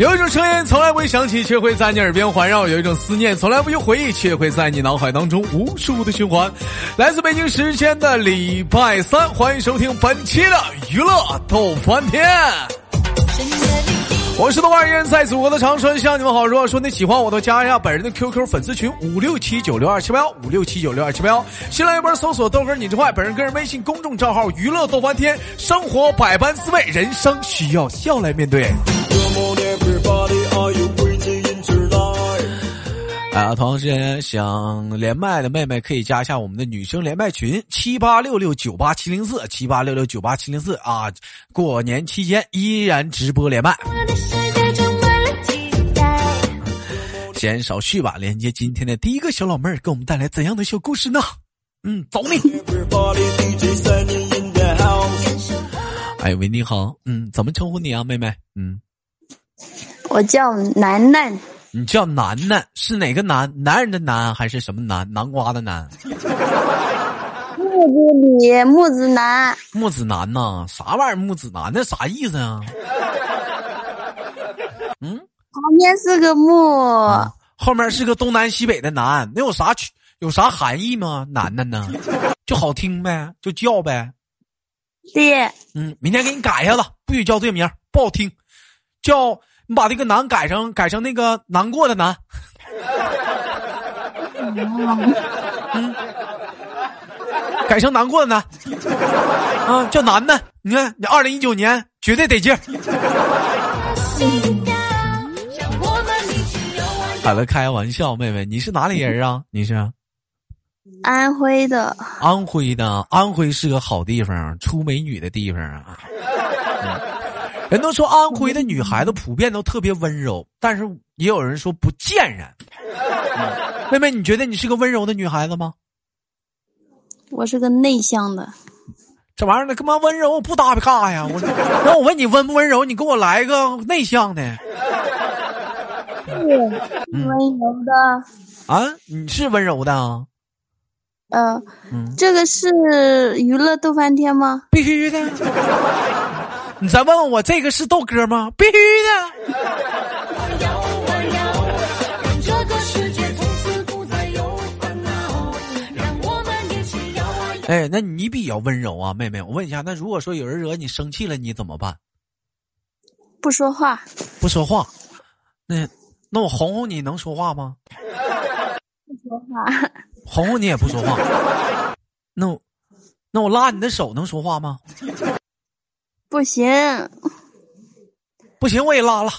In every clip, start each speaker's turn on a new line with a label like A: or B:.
A: 有一种声音从来不会响起，却会在你耳边环绕；有一种思念从来不用回忆，却会在你脑海当中无数的循环。来自北京时间的礼拜三，欢迎收听本期的娱乐逗翻天。我是豆瓣人，在祖国的长春向你们好。如果说你喜欢我，都加一下本人的 QQ 粉丝群五六七九六二七八幺五六七九六二七八幺。新来一波搜索豆哥你之坏，本人个人微信公众账号娱乐逗翻天。生活百般滋味，人生需要笑来面对。啊，同时间想连麦的妹妹可以加一下我们的女生连麦群七八六六九八七零四七八六六九八七零四啊！过年期间依然直播连麦。先少叙吧，连接今天的第一个小老妹儿，给我们带来怎样的小故事呢？嗯，走你。哎喂，你好，嗯，怎么称呼你啊，妹妹？嗯，
B: 我叫楠楠。
A: 你叫楠楠是哪个楠？男人的楠还是什么南？南瓜的南？
B: 木子李木子楠。
A: 木子楠呐？啥玩意儿？木子楠那啥意思啊？
B: 嗯，旁边是个木，
A: 后面是个东南西北的南，那有啥区？有啥含义吗？楠楠呢？就好听呗，就叫呗。
B: 对。
A: 嗯，明天给你改一下子，不许叫这名，不好听，叫。你把这个难改成改成那个难过的难，嗯，改成难过的难，啊，叫难的。你看，你二零一九年绝对得劲儿。好了，开玩笑，妹妹，你是哪里人啊？你是
B: 安徽的。
A: 安徽的，安徽是个好地方，出美女的地方啊。人都说安徽的女孩子普遍都特别温柔，但是也有人说不贱人。妹妹，你觉得你是个温柔的女孩子吗？
B: 我是个内向的。
A: 这玩意儿呢，干嘛温柔不搭嘎呀？我那我问你温不温柔，你给我来个内向的。
B: 是温柔的。
A: 啊，你是温柔的啊？
B: 嗯。这个是娱乐逗翻天吗？
A: 必须的。你再问问我，这个是豆哥吗？必须的。哎，那你比较温柔啊，妹妹。我问一下，那如果说有人惹你生气了，你怎么办？
B: 不说话。
A: 不说话。那那我哄哄你能说话吗？
B: 不说话。
A: 哄哄你也不说话。那我那我拉你的手能说话吗？
B: 不行，
A: 不行，我也拉了。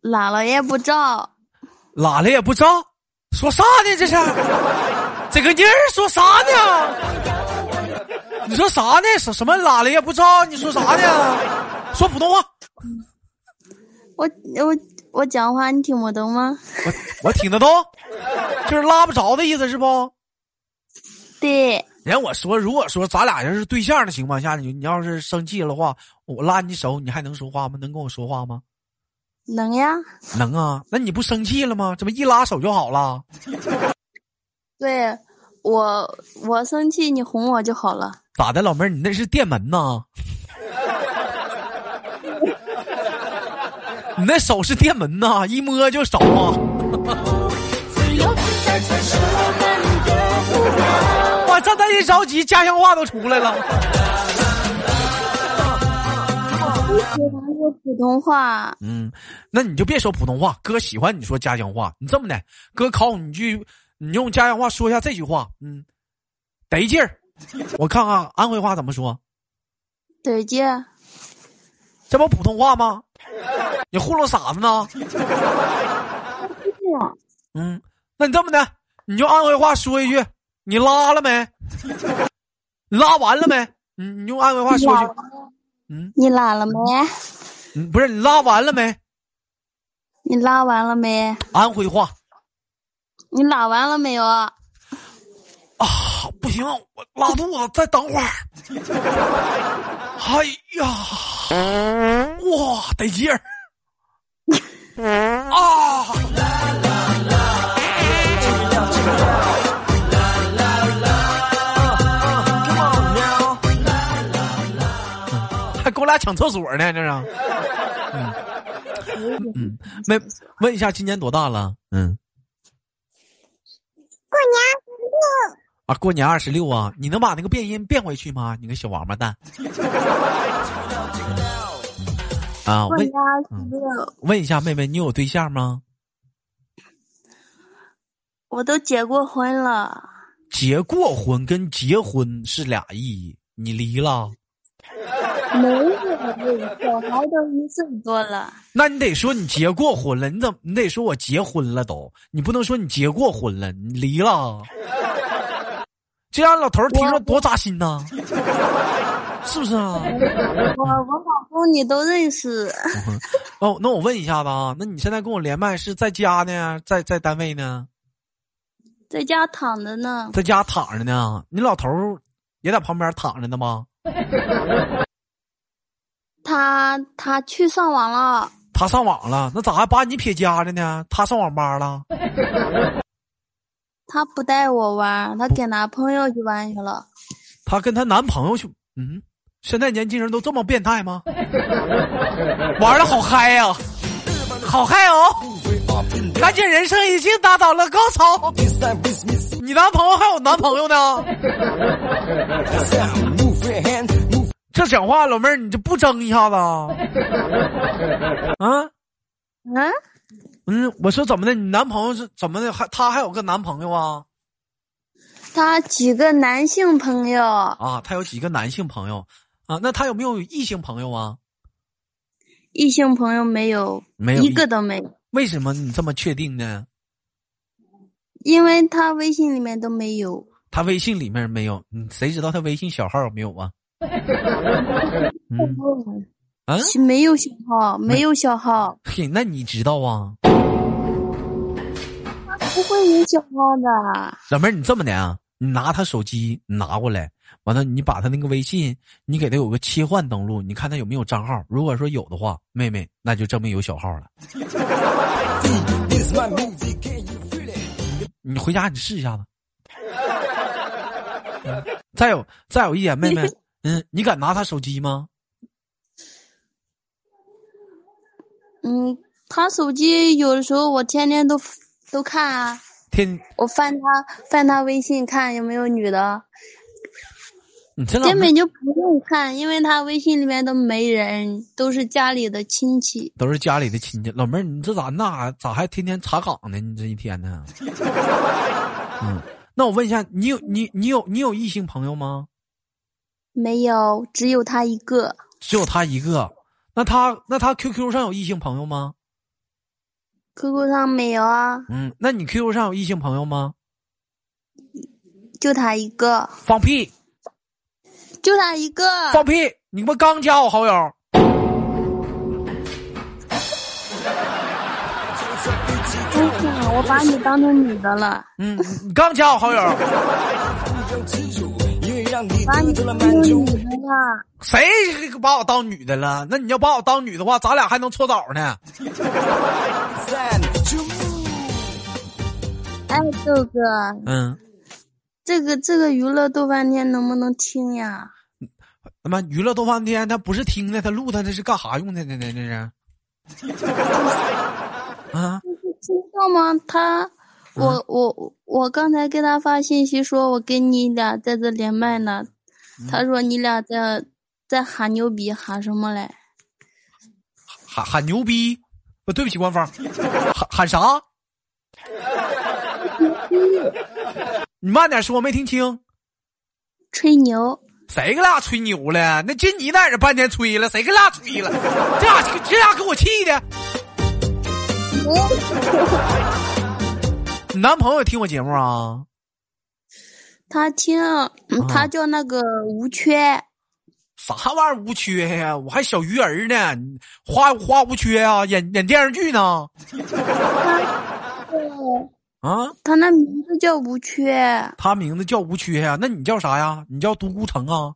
B: 拉了也不照，
A: 拉了也不照，说啥呢？这是这个妮儿说啥呢？你说啥呢？什什么拉了也不照？你说啥呢？说普通话。
B: 我我我讲话你听不懂吗？
A: 我我听得懂，就是拉不着的意思是不？
B: 对。
A: 人我说，如果说咱俩要是对象的情况下，你你要是生气了的话，我拉你手，你还能说话吗？能跟我说话吗？
B: 能呀。
A: 能啊，那你不生气了吗？怎么一拉手就好了？
B: 对，我我生气，你哄我就好了。
A: 咋的，老妹儿，你那是电门呐？你那手是电门呐，一摸就少啊。这他一着急，家乡话都出来了。
B: 我喜欢说普通话。
A: 嗯，那你就别说普通话，哥喜欢你说家乡话。你这么的，哥考你句，你用家乡话说一下这句话。嗯，得劲儿。我看看安徽话怎么说。
B: 得劲。
A: 这不普通话吗？你糊弄傻子呢？嗯，那你这么的，你就安徽话说一句。你拉了没？拉完了没？你你用安徽话说句。
B: 嗯。你拉了没？
A: 嗯，不是你拉完了没？
B: 你拉完了没？
A: 安徽话。
B: 你拉完了没有？啊，
A: 不行，我拉肚子，再等会儿。哎呀，哇，得劲儿啊！俩抢厕所呢，这是。嗯嗯，没问一下，今年多大了？嗯。
C: 过年二十六
A: 啊，过年二十六啊，你能把那个变音变回去吗？你个小王八蛋！啊，问问一下妹妹，你有对象吗？
B: 我都结过婚了。
A: 结过婚跟结婚是俩意义，你离了？
B: 没有，小孩都一岁多了。
A: 那你得说你结过婚了，你怎么你得说我结婚了都，你不能说你结过婚了，你离了，这让老头听着多扎心呐，是不是啊？
B: 我我老公你都认识。
A: 哦，那我问一下子啊，那你现在跟我连麦是在家呢，在在单位呢？
B: 在家躺着呢。
A: 在家躺着呢，你老头也在旁边躺着呢吗？
B: 他他去上网了，
A: 他上网了，那咋还把你撇家了呢？他上网吧了，
B: 他不带我玩，他跟男朋友去玩去了。
A: 他跟他男朋友去，嗯，现在年轻人都这么变态吗？玩的好嗨呀，好嗨哦！感觉人生已经达到了高潮。你男朋友还有男朋友呢？这讲话，老妹儿，你就不争一下子啊？啊？
B: 嗯？
A: 嗯，我说怎么的？你男朋友是怎么的？还他还有个男朋友啊？
B: 他几个男性朋友
A: 啊？他有几个男性朋友啊？那他有没有异性朋友啊？
B: 异性朋友没有，
A: 没有
B: 一个都没有。
A: 为什么你这么确定呢？
B: 因为他微信里面都没有。
A: 他微信里面没有，嗯，谁知道他微信小号有没有啊？
B: 嗯，啊，没有小号，没有小号。
A: 嘿，那你知道啊？
B: 不会有小号的。
A: 老妹儿，你这么的啊？你拿他手机拿过来，完了你把他那个微信，你给他有个切换登录，你看他有没有账号。如果说有的话，妹妹，那就证明有小号了。你回家你试一下子。再有再有一点，妹妹。嗯，你敢拿他手机吗？
B: 嗯，他手机有的时候我天天都都看啊。
A: 天，
B: 我翻他翻他微信看有没有女的。
A: 你这
B: 根本就不用看，因为他微信里面都没人，都是家里的亲戚。
A: 都是家里的亲戚，老妹儿，你这咋那咋还天天查岗呢？你这一天呢？嗯，那我问一下，你有你你有你有异性朋友吗？
B: 没有，只有他一个。
A: 只有他一个，那他那他 QQ 上有异性朋友吗
B: ？QQ 上没有啊。
A: 嗯，那你 QQ 上有异性朋友吗？
B: 就他一个。
A: 放屁！
B: 就他一个。
A: 放屁！你不刚加我好友？
B: 我把你当成女的了。
A: 嗯，你刚加我好友。
B: 把你当女的了？谁
A: 把我当女的了？那你要把我当女的话，咱俩还能搓澡呢。
B: 哎，豆哥，
A: 嗯，
B: 这个这个娱乐豆瓣天能不能听呀？
A: 他妈娱乐豆瓣天，他不是听的，他录他这是干啥用的呢？这是 啊？
B: 听到吗？他。我我我刚才给他发信息说，我跟你俩在这连麦呢。他说你俩在在喊牛逼，喊什么嘞？
A: 喊喊牛逼！不对不起，官方，喊喊啥？你慢点说，没听清。
B: 吹牛？
A: 谁跟俩吹牛了？那就你在这半天吹了，谁跟俩吹了？这俩这俩给我气的。你男朋友听我节目啊？
B: 他听，他叫那个吴缺。
A: 啥玩意儿吴缺呀？我还小鱼儿呢，花花无缺啊，演演电视剧呢。啊，
B: 他那名字叫吴缺。
A: 他名字叫吴缺呀，那你叫啥呀？你叫独孤城啊？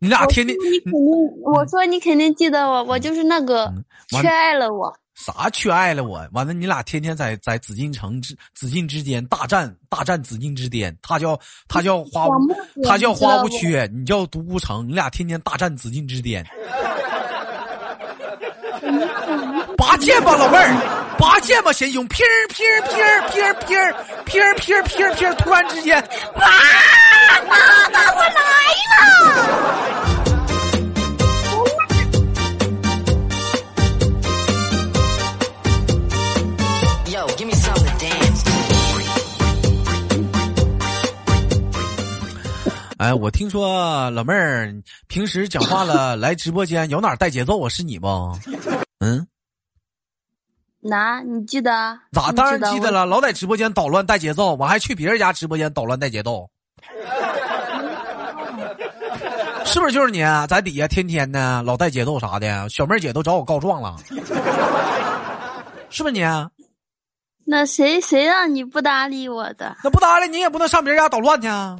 A: 你俩天天
B: 你肯定，我说你肯定记得我，我就是那个缺爱了我。
A: 啥缺爱了我？完了，你俩天天在在紫禁城之紫禁之巅大战大战紫禁之巅，他叫他叫花他叫花无缺，你叫独孤城，你俩天天大战紫禁之巅。拔剑吧，老妹儿，拔剑吧，贤兄劈儿劈儿劈儿劈儿劈儿劈儿劈儿劈儿劈儿，突然之间，哇，妈妈，我来了！哎，我听说老妹儿平时讲话了，来直播间有哪带节奏啊？是你不？嗯，
B: 哪？你记得啊？
A: 咋？当然记得。了，老在直播间捣乱带节奏，我还去别人家直播间捣乱带节奏，是不是就是你啊？在底下天天的老带节奏啥的，小妹儿姐都找我告状了，是不是你？啊
B: 那谁谁让你不搭理我的？
A: 那不搭理你也不能上别人家捣乱去啊！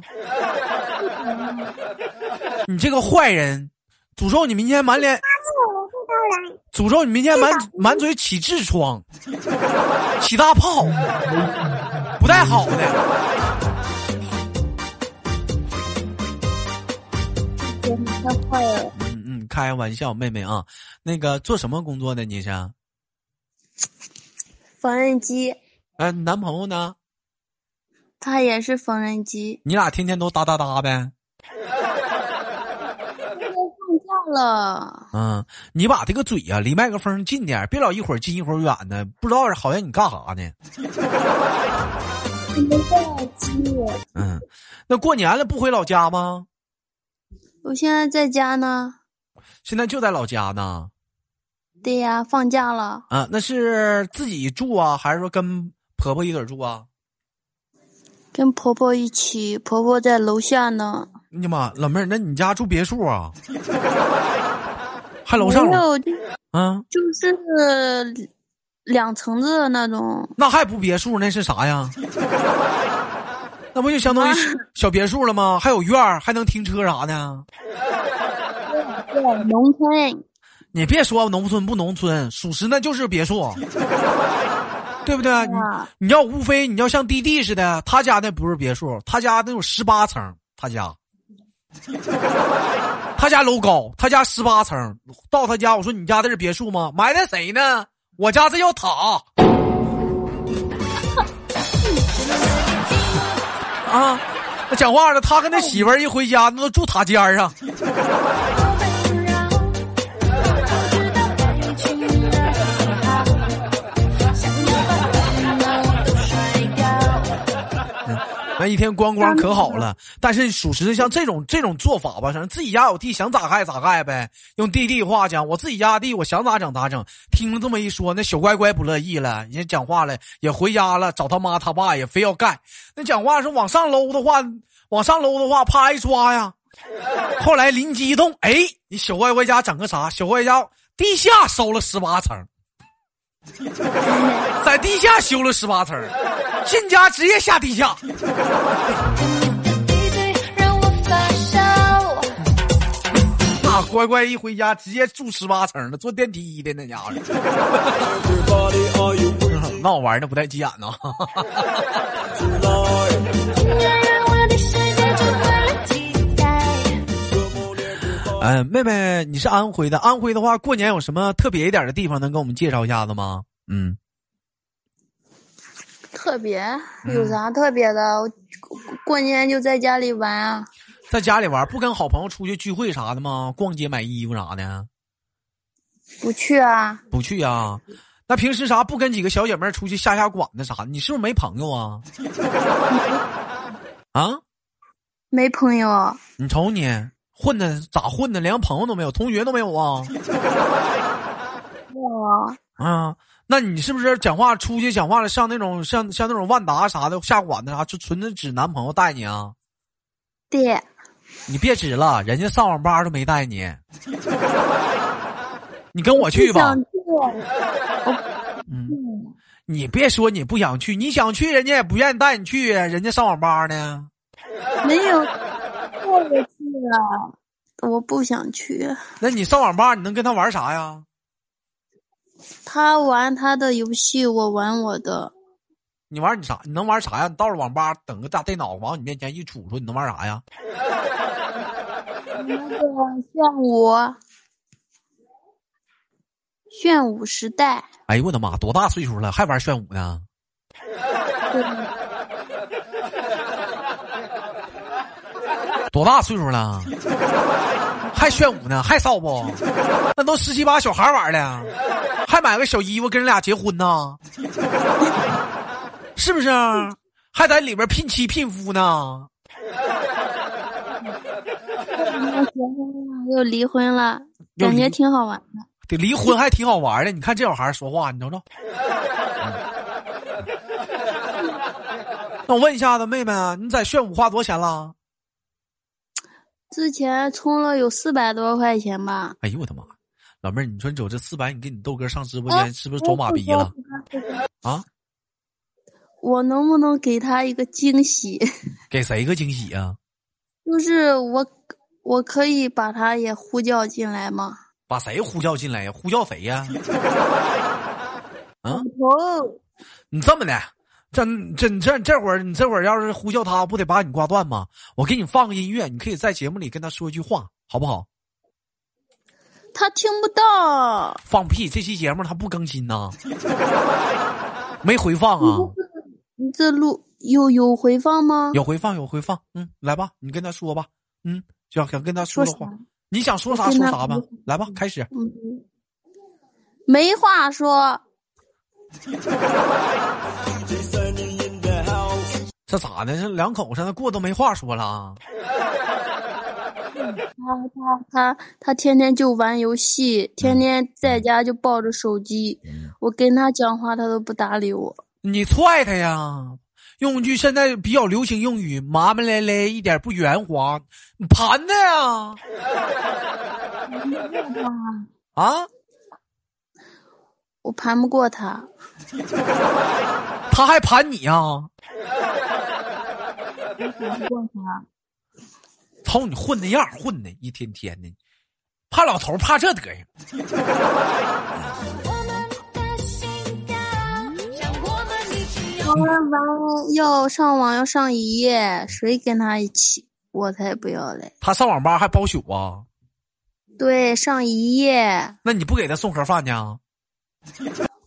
A: 你这个坏人，诅咒你明天满脸，诅咒你明天满满嘴起痔疮，起大泡，不太好的。
B: 你太坏了！
A: 嗯嗯，开玩笑，妹妹啊，那个做什么工作的你是？
B: 缝纫机，
A: 呃，你男朋友呢？
B: 他也是缝纫机。
A: 你俩天天都哒哒哒呗？
B: 放假了，
A: 嗯，你把这个嘴呀、离麦克风近点，别老一会儿近一会儿远的，不知道好像你干啥呢？嗯，那过年了不回老家吗？
B: 我现在在家呢。
A: 现在就在老家呢。
B: 对呀，放假了。
A: 啊，那是自己住啊，还是说跟婆婆一起住啊？
B: 跟婆婆一起，婆婆在楼下呢。
A: 你妈，老妹儿，那你家住别墅啊？还楼上啊，
B: 就是两层子的那种。
A: 那还不别墅，那是啥呀？那不就相当于小别墅了吗？还有院儿，还能停车啥的。
B: 对，农村。
A: 你别说农村不农村，属实那就是别墅，对不对？你
B: 啊
A: 你要无非你要像弟弟似的，他家那不是别墅，他家那有十八层，他家，他家楼高，他家十八层。到他家，我说你家这是别墅吗？埋汰谁呢？我家这叫塔。啊，那讲话了，他跟他媳妇儿一回家，那都住塔尖上。那一天光光可好了，但是属实像这种这种做法吧，反正自己家有地，想咋盖咋盖呗。用弟弟话讲，我自己家地，我想咋整咋整。听了这么一说，那小乖乖不乐意了，人家讲话了，也回家了，找他妈他爸也非要盖。那讲话是往上搂的话，往上搂的话，啪一抓呀。后来灵机一动，哎，你小乖乖家整个啥？小乖乖家地下收了十八层，在地下修了十八层，进家直接下地下。那乖乖一回家直接住十八层了，坐电梯的那家伙。那我玩的不带急眼呢。哎，妹妹，你是安徽的？安徽的话，过年有什么特别一点的地方能给我们介绍一下子吗？嗯，
B: 特别有啥特别的？我过年就在家里玩啊。
A: 在家里玩，不跟好朋友出去聚会啥的吗？逛街买衣服啥的？
B: 不去啊？
A: 不去啊？那平时啥不跟几个小姐妹出去下下馆子啥的？你是不是没朋友啊？啊？
B: 没朋友。
A: 你瞅你混的咋混的？连个朋友都没有，同学都没有啊？
B: 哇，
A: 啊？那你是不是讲话出去讲话了？像那种像像那种万达啥的下馆子啥，就纯的指男朋友带你啊？
B: 对，
A: 你别指了，人家上网吧都没带你。你跟我去吧你别说你不想去，你想去，人家也不愿意带你去，人家上网吧呢。
B: 没有，过不去了，我不想去。
A: 那你上网吧，你能跟他玩啥呀？
B: 他玩他的游戏，我玩我的。
A: 你玩你啥？你能玩啥呀？你到了网吧，等个大电脑往你面前一杵说，你能玩啥呀？
B: 那个炫舞，炫舞时代。
A: 哎呦我的妈！多大岁数了还玩炫舞呢？多大岁数了？还炫舞呢？还骚不？那都十七八小孩玩的，还买个小衣服跟人俩结婚呢？是不是？还在里边聘妻聘夫呢？
B: 结婚了，又离婚了，感觉挺好玩的。
A: 得离婚还挺好玩的。你看这小孩说话，你瞅瞅。那我问一下子，妹妹，你在炫舞花多少钱了？
B: 之前充了有四百多块钱吧。
A: 哎呦我的妈！老妹儿，你说你走这四百，你给你豆哥上直播间，是不是装马逼了？啊？
B: 我能不能给他一个惊喜？
A: 给谁个惊喜啊？
B: 就是我，我可以把他也呼叫进来吗？
A: 把谁呼叫进来呀？呼叫谁呀？嗯，
B: 哦，
A: 你这么的，这这这这会儿你这会儿要是呼叫他，不得把你挂断吗？我给你放个音乐，你可以在节目里跟他说一句话，好不好？
B: 他听不到。
A: 放屁！这期节目他不更新呐，没回放啊。
B: 你这录有有回放吗？
A: 有回放，有回放。嗯，来吧，你跟他说吧。嗯，想想跟他说的话，你想说啥说啥吧。来吧，开始。
B: 嗯，没话说。
A: 这咋的？这两口子那过都没话说了。
B: 他他他他天天就玩游戏，天天在家就抱着手机。我跟他讲话，他都不搭理我。
A: 你踹他呀！用句现在比较流行用语，麻麻咧咧，一点不圆滑，你盘他呀！啊！
B: 我盘不过他，
A: 他还盘你呀！瞅你混那样，混的一天天的，怕老头怕这德行。
B: 玩完要上网要上一夜，谁跟他一起？我才不要嘞！
A: 他上网吧还包宿啊？
B: 对，上一夜。
A: 那你不给他送盒饭呢？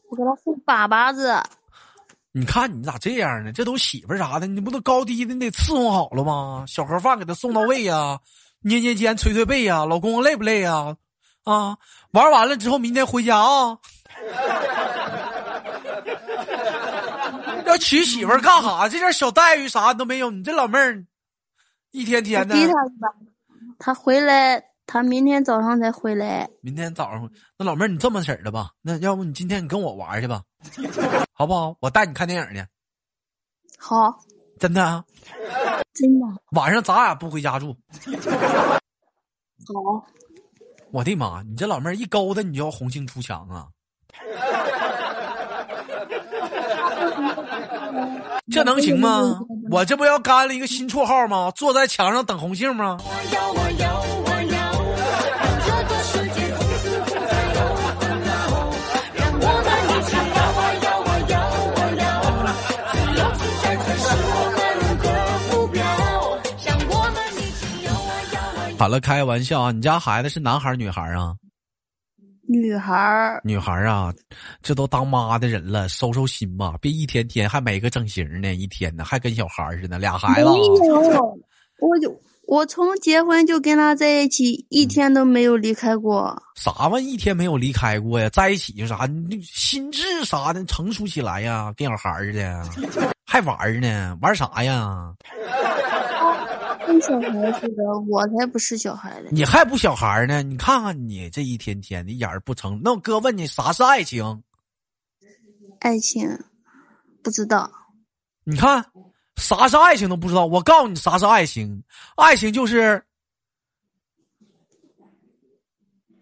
B: 我给他送粑粑子。
A: 你看你咋这样呢？这都媳妇啥的，你不都高低的你得伺候好了吗？小盒饭给他送到位呀，捏捏肩，捶捶背呀，老公累不累呀？啊，玩完了之后明天回家啊。要娶媳妇干哈？这点小待遇啥都没有。你这老妹儿，一天天的。
B: 逼他吧，他回来，他明天早上才回来。
A: 明天早上，那老妹儿你这么式儿的吧？那要不你今天你跟我玩去吧，好不好？我带你看电影去。
B: 好。
A: 真的啊？
B: 真的。
A: 晚上咱俩不回家住。
B: 好。
A: 我的妈！你这老妹儿一勾搭你就要红杏出墙啊！这能行吗？我这不要干了一个新绰号吗？坐在墙上等红杏吗？好了，开个玩笑啊！你家孩子是男孩儿女孩儿啊？
B: 女孩儿，
A: 女孩儿啊，这都当妈的人了，收收心吧，别一天天还没个整形呢，一天呢还跟小孩似的，俩孩子。
B: 没有，我就我从结婚就跟他在一起，一天都没有离开过。
A: 啥玩意？一天没有离开过呀？在一起就啥？你心智啥的成熟起来呀？跟小孩似的，还玩呢？玩啥呀？
B: 小孩似的，我才不是小孩呢。
A: 你还不小孩呢？你看看你这一天天的眼儿不成。那我哥问你，啥是爱情？
B: 爱情，不知道。
A: 你看，啥是爱情都不知道。我告诉你，啥是爱情？爱情就是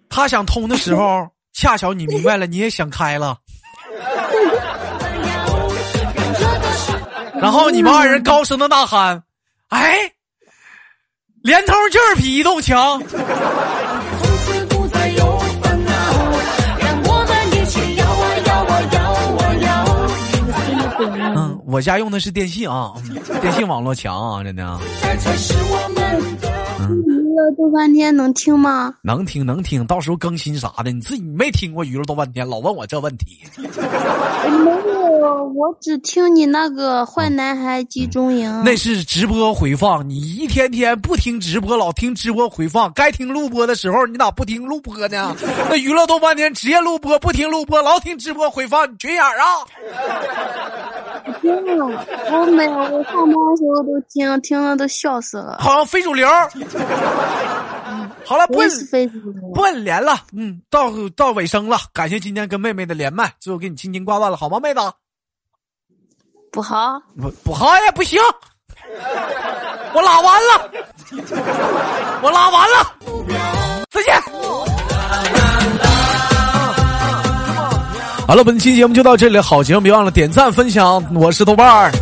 A: 他想通的时候，恰巧你明白了，你也想开了。然后你们二人高声的呐喊：“哎，连头就是比移动强。”嗯，我家用的是电信啊，电信网络强啊，真的。
B: 娱乐多半天能听吗？
A: 能听能听，到时候更新啥的，你自己没听过娱乐多半天，老问我这问题。
B: 没有，我只听你那个坏男孩集中营。
A: 那是直播回放，你一天天不听直播，老听直播回放，该听录播的时候，你咋不听录播呢？那娱乐多半天职业录播，不听录播，老听直播回放，你缺眼啊？
B: 听了，我没有，我上班的时候都听，听了都笑死了。
A: 好像非主流。好了，不不连了。嗯，到到尾声了，感谢今天跟妹妹的连麦，最后给你轻轻挂断了，好吗，妹子？
B: 不好，
A: 不不好也不行，我拉完了，我拉完了，再见。好了，本期节目就到这里，好节目别忘了点赞分享，我是豆瓣儿。